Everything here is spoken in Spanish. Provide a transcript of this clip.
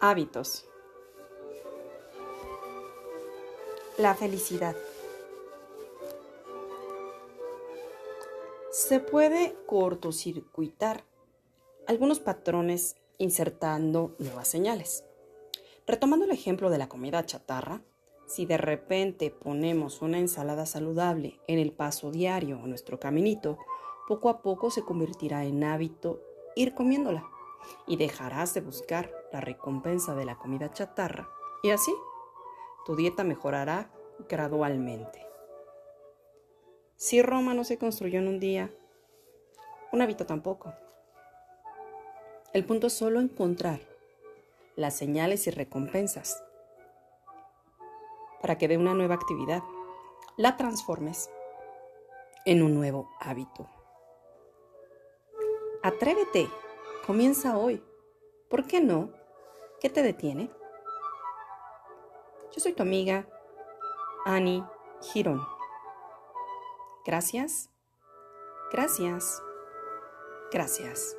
Hábitos. La felicidad. Se puede cortocircuitar algunos patrones insertando nuevas señales. Retomando el ejemplo de la comida chatarra, si de repente ponemos una ensalada saludable en el paso diario o nuestro caminito, poco a poco se convertirá en hábito ir comiéndola y dejarás de buscar la recompensa de la comida chatarra y así tu dieta mejorará gradualmente. Si Roma no se construyó en un día, un hábito tampoco. El punto es solo encontrar las señales y recompensas para que de una nueva actividad la transformes en un nuevo hábito. Atrévete Comienza hoy. ¿Por qué no? ¿Qué te detiene? Yo soy tu amiga, Annie Girón. Gracias, gracias, gracias.